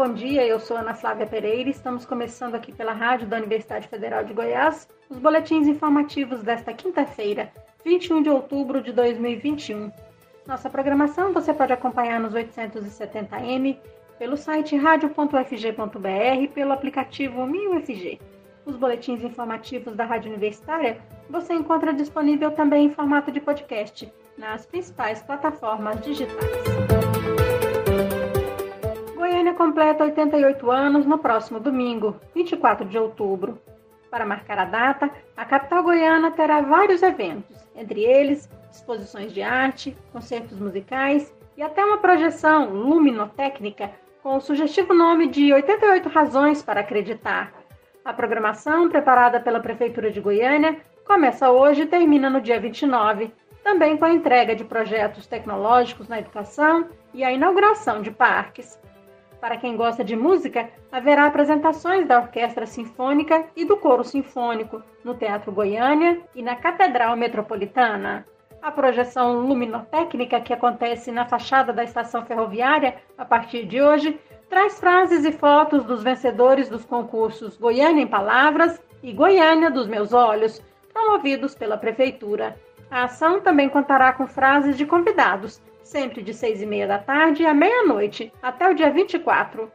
bom dia. Eu sou Ana Flávia Pereira e estamos começando aqui pela rádio da Universidade Federal de Goiás os boletins informativos desta quinta-feira, 21 de outubro de 2021. Nossa programação você pode acompanhar nos 870m, pelo site radio.ufg.br e pelo aplicativo MinUFG. Os boletins informativos da Rádio Universitária você encontra disponível também em formato de podcast nas principais plataformas digitais. Goiânia completa 88 anos no próximo domingo, 24 de outubro. Para marcar a data, a capital goiana terá vários eventos, entre eles exposições de arte, concertos musicais e até uma projeção luminotécnica com o sugestivo nome de 88 Razões para Acreditar. A programação, preparada pela Prefeitura de Goiânia, começa hoje e termina no dia 29, também com a entrega de projetos tecnológicos na educação e a inauguração de parques. Para quem gosta de música, haverá apresentações da Orquestra Sinfônica e do Coro Sinfônico no Teatro Goiânia e na Catedral Metropolitana. A projeção luminotécnica que acontece na fachada da estação ferroviária a partir de hoje traz frases e fotos dos vencedores dos concursos Goiânia em Palavras e Goiânia dos Meus Olhos, promovidos pela Prefeitura. A ação também contará com frases de convidados sempre de seis e meia da tarde à meia-noite, até o dia 24.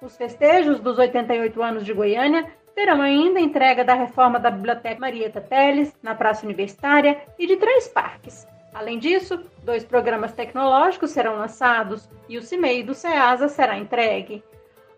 Os festejos dos 88 anos de Goiânia terão ainda entrega da reforma da Biblioteca Marieta Teles, na Praça Universitária, e de três parques. Além disso, dois programas tecnológicos serão lançados e o CIMEI do SEASA será entregue.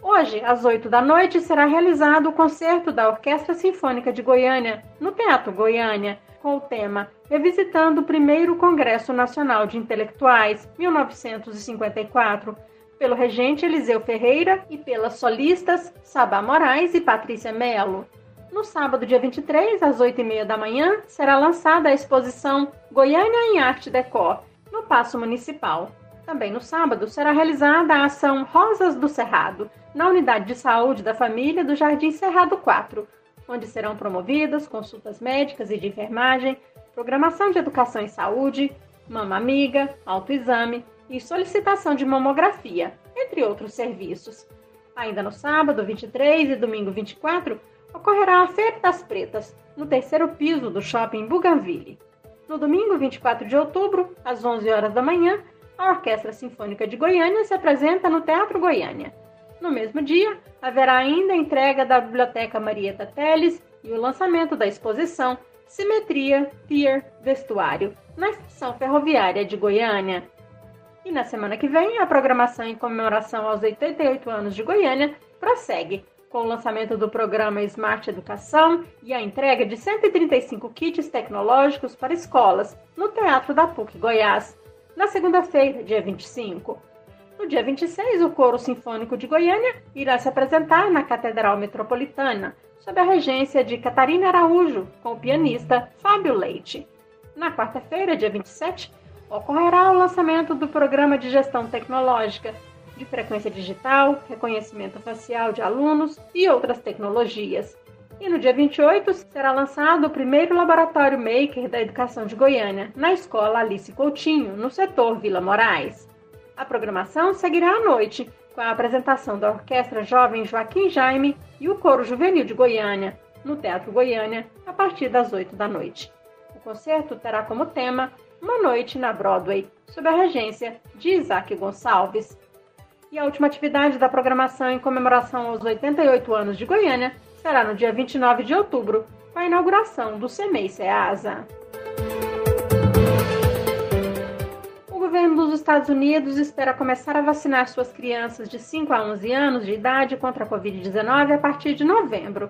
Hoje, às 8 da noite, será realizado o concerto da Orquestra Sinfônica de Goiânia, no Teatro Goiânia, com o tema Revisitando o Primeiro Congresso Nacional de Intelectuais, 1954, pelo regente Eliseu Ferreira e pelas solistas Sabá Moraes e Patrícia Melo. No sábado, dia 23, às 8h30 da manhã, será lançada a exposição Goiânia em Arte Decor, no Paço Municipal. Também no sábado será realizada a ação Rosas do Cerrado, na Unidade de Saúde da Família do Jardim Cerrado 4, onde serão promovidas consultas médicas e de enfermagem, programação de educação e saúde, mama amiga, autoexame e solicitação de mamografia, entre outros serviços. Ainda no sábado 23 e domingo 24, ocorrerá a Feira das Pretas, no terceiro piso do shopping Bougainville. No domingo 24 de outubro, às 11 horas da manhã, a Orquestra Sinfônica de Goiânia se apresenta no Teatro Goiânia. No mesmo dia, haverá ainda a entrega da Biblioteca Marieta Teles e o lançamento da exposição Simetria, Pier, Vestuário, na Estação Ferroviária de Goiânia. E na semana que vem, a programação em comemoração aos 88 anos de Goiânia prossegue, com o lançamento do programa Smart Educação e a entrega de 135 kits tecnológicos para escolas no Teatro da PUC Goiás, na segunda-feira, dia 25. No dia 26, o Coro Sinfônico de Goiânia irá se apresentar na Catedral Metropolitana, sob a regência de Catarina Araújo, com o pianista Fábio Leite. Na quarta-feira, dia 27, ocorrerá o lançamento do Programa de Gestão Tecnológica, de frequência digital, reconhecimento facial de alunos e outras tecnologias. E no dia 28 será lançado o primeiro laboratório Maker da Educação de Goiânia, na Escola Alice Coutinho, no setor Vila Moraes. A programação seguirá à noite, com a apresentação da Orquestra Jovem Joaquim Jaime e o Coro Juvenil de Goiânia, no Teatro Goiânia, a partir das 8 da noite. O concerto terá como tema Uma Noite na Broadway, sob a regência de Isaac Gonçalves. E a última atividade da programação em comemoração aos 88 anos de Goiânia será no dia 29 de outubro, com a inauguração do CEMEI governo dos Estados Unidos espera começar a vacinar suas crianças de 5 a 11 anos de idade contra a Covid-19 a partir de novembro.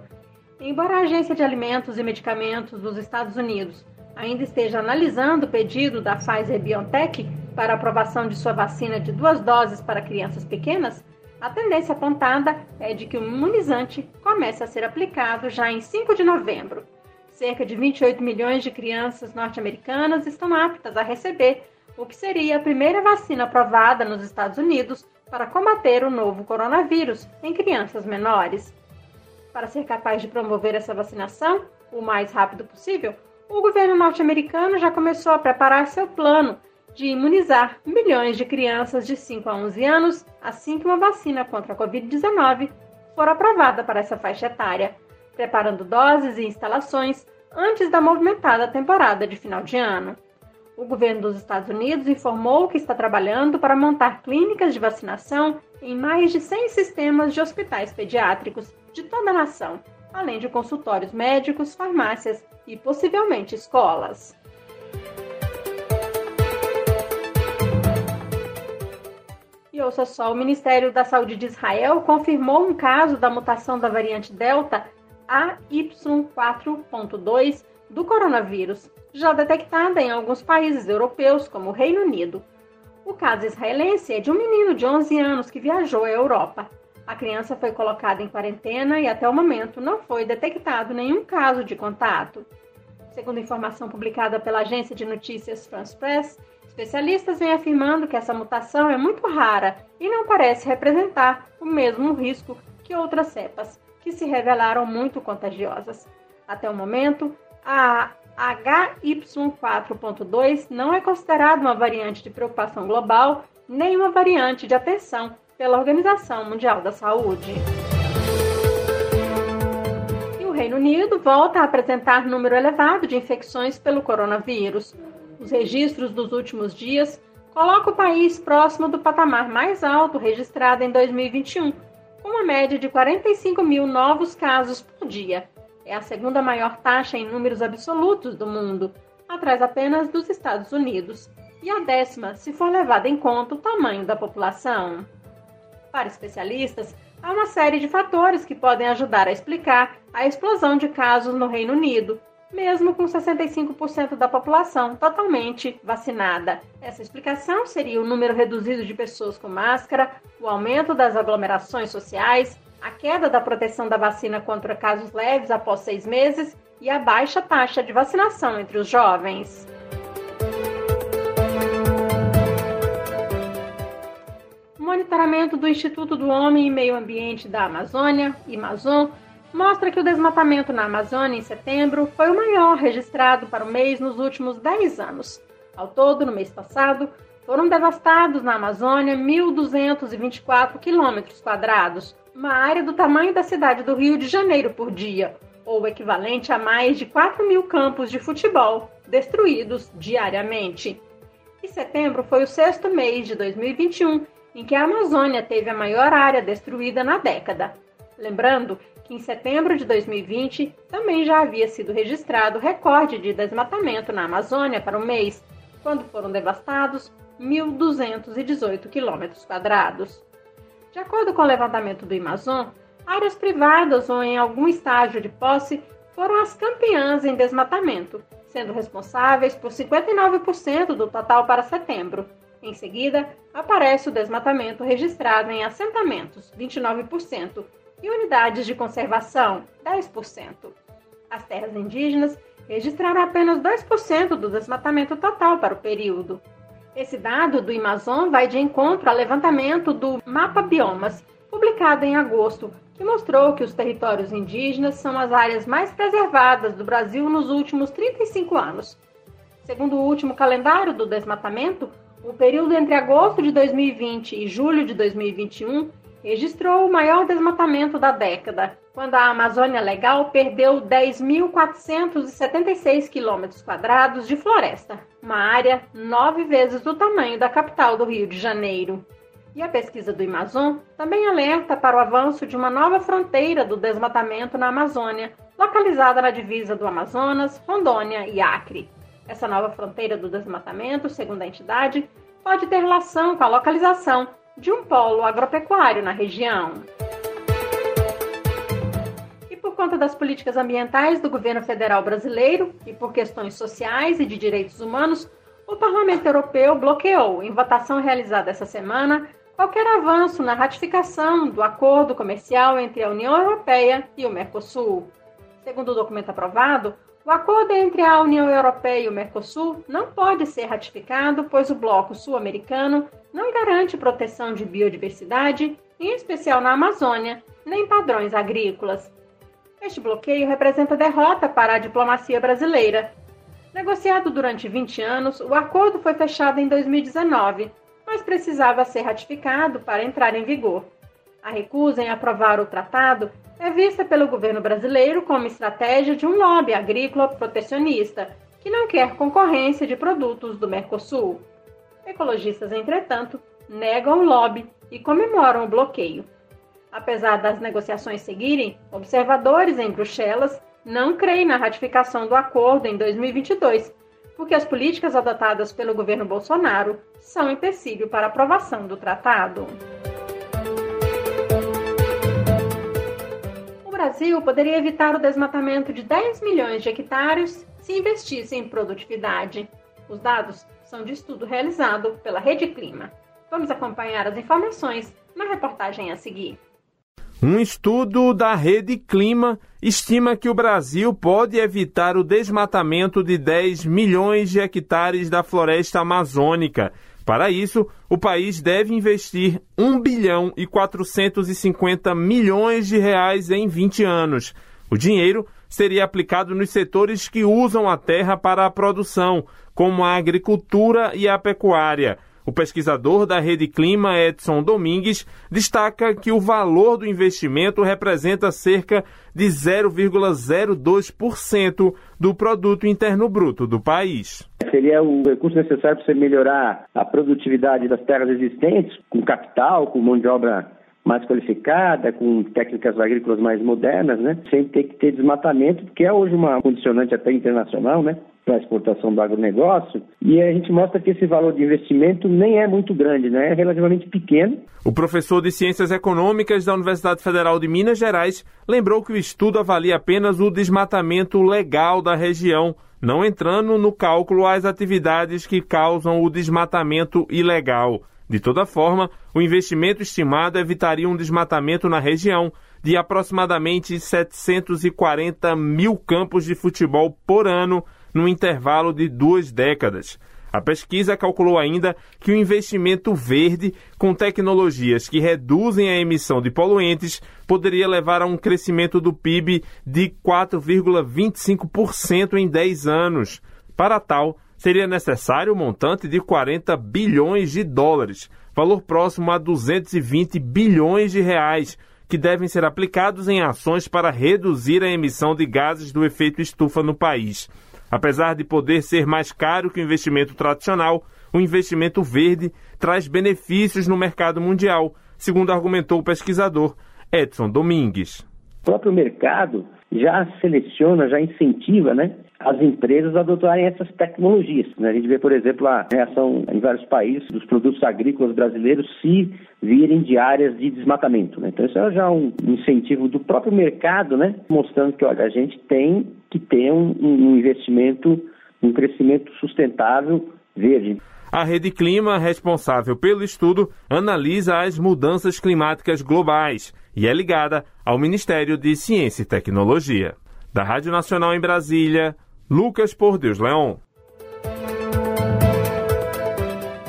Embora a Agência de Alimentos e Medicamentos dos Estados Unidos ainda esteja analisando o pedido da Pfizer BioNTech para aprovação de sua vacina de duas doses para crianças pequenas, a tendência apontada é de que o imunizante comece a ser aplicado já em 5 de novembro. Cerca de 28 milhões de crianças norte-americanas estão aptas a receber o que seria a primeira vacina aprovada nos Estados Unidos para combater o novo coronavírus em crianças menores. Para ser capaz de promover essa vacinação o mais rápido possível, o governo norte-americano já começou a preparar seu plano de imunizar milhões de crianças de 5 a 11 anos assim que uma vacina contra a Covid-19 for aprovada para essa faixa etária, preparando doses e instalações antes da movimentada temporada de final de ano. O governo dos Estados Unidos informou que está trabalhando para montar clínicas de vacinação em mais de 100 sistemas de hospitais pediátricos de toda a nação, além de consultórios médicos, farmácias e possivelmente escolas. E ouça só, o Ministério da Saúde de Israel confirmou um caso da mutação da variante Delta AY4.2 do coronavírus, já detectada em alguns países europeus, como o Reino Unido. O caso israelense é de um menino de 11 anos que viajou à Europa. A criança foi colocada em quarentena e até o momento não foi detectado nenhum caso de contato. Segundo informação publicada pela agência de notícias France Press, especialistas vêm afirmando que essa mutação é muito rara e não parece representar o mesmo risco que outras cepas, que se revelaram muito contagiosas. Até o momento, a HY4.2 não é considerada uma variante de preocupação global nem uma variante de atenção pela Organização Mundial da Saúde. E o Reino Unido volta a apresentar número elevado de infecções pelo coronavírus. Os registros dos últimos dias colocam o país próximo do patamar mais alto registrado em 2021, com uma média de 45 mil novos casos por dia. É a segunda maior taxa em números absolutos do mundo, atrás apenas dos Estados Unidos, e a décima se for levado em conta o tamanho da população. Para especialistas, há uma série de fatores que podem ajudar a explicar a explosão de casos no Reino Unido, mesmo com 65% da população totalmente vacinada. Essa explicação seria o número reduzido de pessoas com máscara, o aumento das aglomerações sociais, a queda da proteção da vacina contra casos leves após seis meses e a baixa taxa de vacinação entre os jovens. O monitoramento do Instituto do Homem e Meio Ambiente da Amazônia, Amazon, mostra que o desmatamento na Amazônia em setembro foi o maior registrado para o mês nos últimos 10 anos. Ao todo, no mês passado, foram devastados na Amazônia 1.224 quilômetros quadrados, uma área do tamanho da cidade do Rio de Janeiro por dia, ou equivalente a mais de 4 mil campos de futebol destruídos diariamente. E setembro foi o sexto mês de 2021 em que a Amazônia teve a maior área destruída na década. Lembrando que em setembro de 2020 também já havia sido registrado recorde de desmatamento na Amazônia para o mês, quando foram devastados 1.218 quilômetros quadrados. De acordo com o levantamento do Amazon, áreas privadas ou em algum estágio de posse foram as campeãs em desmatamento, sendo responsáveis por 59% do total para setembro. Em seguida, aparece o desmatamento registrado em assentamentos, 29%, e unidades de conservação, 10%. As terras indígenas registraram apenas 2% do desmatamento total para o período. Esse dado do Amazon vai de encontro ao levantamento do Mapa Biomas, publicado em agosto, que mostrou que os territórios indígenas são as áreas mais preservadas do Brasil nos últimos 35 anos. Segundo o último calendário do desmatamento, o período entre agosto de 2020 e julho de 2021 registrou o maior desmatamento da década, quando a Amazônia Legal perdeu 10.476 quilômetros quadrados de floresta, uma área nove vezes do tamanho da capital do Rio de Janeiro. E a pesquisa do Amazon também alerta para o avanço de uma nova fronteira do desmatamento na Amazônia, localizada na divisa do Amazonas, Rondônia e Acre. Essa nova fronteira do desmatamento, segundo a entidade, pode ter relação com a localização de um polo agropecuário na região. E por conta das políticas ambientais do governo federal brasileiro e por questões sociais e de direitos humanos, o Parlamento Europeu bloqueou, em votação realizada essa semana, qualquer avanço na ratificação do acordo comercial entre a União Europeia e o Mercosul. Segundo o documento aprovado, o acordo entre a União Europeia e o Mercosul não pode ser ratificado, pois o bloco sul-americano não garante proteção de biodiversidade, em especial na Amazônia, nem padrões agrícolas. Este bloqueio representa derrota para a diplomacia brasileira. Negociado durante 20 anos, o acordo foi fechado em 2019, mas precisava ser ratificado para entrar em vigor. A recusa em aprovar o tratado é vista pelo governo brasileiro como estratégia de um lobby agrícola protecionista que não quer concorrência de produtos do Mercosul. Ecologistas, entretanto, negam o lobby e comemoram o bloqueio. Apesar das negociações seguirem, observadores em Bruxelas não creem na ratificação do acordo em 2022, porque as políticas adotadas pelo governo Bolsonaro são empecilho para a aprovação do tratado. Brasil poderia evitar o desmatamento de 10 milhões de hectares se investisse em produtividade. Os dados são de estudo realizado pela Rede Clima. Vamos acompanhar as informações na reportagem a seguir. Um estudo da Rede Clima estima que o Brasil pode evitar o desmatamento de 10 milhões de hectares da floresta amazônica. Para isso, o país deve investir 1 bilhão e 450 milhões de reais em 20 anos. O dinheiro seria aplicado nos setores que usam a terra para a produção, como a agricultura e a pecuária. O pesquisador da Rede Clima, Edson Domingues, destaca que o valor do investimento representa cerca de 0,02% do produto interno bruto do país. Seria o recurso necessário para você melhorar a produtividade das terras existentes, com capital, com mão de obra mais qualificada, com técnicas agrícolas mais modernas, né? Sem ter que ter desmatamento, que é hoje uma condicionante até internacional, né? Para a exportação do agronegócio. E a gente mostra que esse valor de investimento nem é muito grande, né? É relativamente pequeno. O professor de Ciências Econômicas da Universidade Federal de Minas Gerais lembrou que o estudo avalia apenas o desmatamento legal da região, não entrando no cálculo as atividades que causam o desmatamento ilegal. De toda forma, o investimento estimado evitaria um desmatamento na região de aproximadamente 740 mil campos de futebol por ano no intervalo de duas décadas. A pesquisa calculou ainda que o investimento verde, com tecnologias que reduzem a emissão de poluentes, poderia levar a um crescimento do PIB de 4,25% em 10 anos. Para tal, seria necessário um montante de 40 bilhões de dólares, valor próximo a 220 bilhões de reais, que devem ser aplicados em ações para reduzir a emissão de gases do efeito estufa no país. Apesar de poder ser mais caro que o investimento tradicional, o investimento verde traz benefícios no mercado mundial, segundo argumentou o pesquisador Edson Domingues. O próprio mercado já seleciona, já incentiva né, as empresas adotarem essas tecnologias. Né? A gente vê, por exemplo, a reação em vários países dos produtos agrícolas brasileiros se virem de áreas de desmatamento. Né? Então, isso é já um incentivo do próprio mercado, né? mostrando que olha, a gente tem que ter um, um investimento, um crescimento sustentável verde. A Rede Clima, responsável pelo estudo, analisa as mudanças climáticas globais e é ligada ao Ministério de Ciência e Tecnologia. Da Rádio Nacional em Brasília, Lucas Por Deus Leon.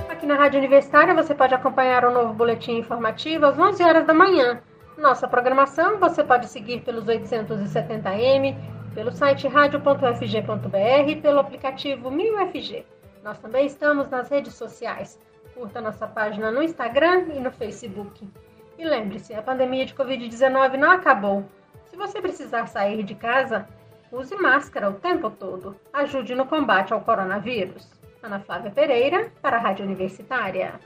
Aqui na Rádio Universitária você pode acompanhar o novo boletim informativo às 11 horas da manhã. Nossa programação você pode seguir pelos 870m, pelo site radio.fg.br e pelo aplicativo 1000FG. Nós também estamos nas redes sociais. Curta nossa página no Instagram e no Facebook. E lembre-se, a pandemia de Covid-19 não acabou. Se você precisar sair de casa, use máscara o tempo todo. Ajude no combate ao coronavírus. Ana Flávia Pereira, para a Rádio Universitária.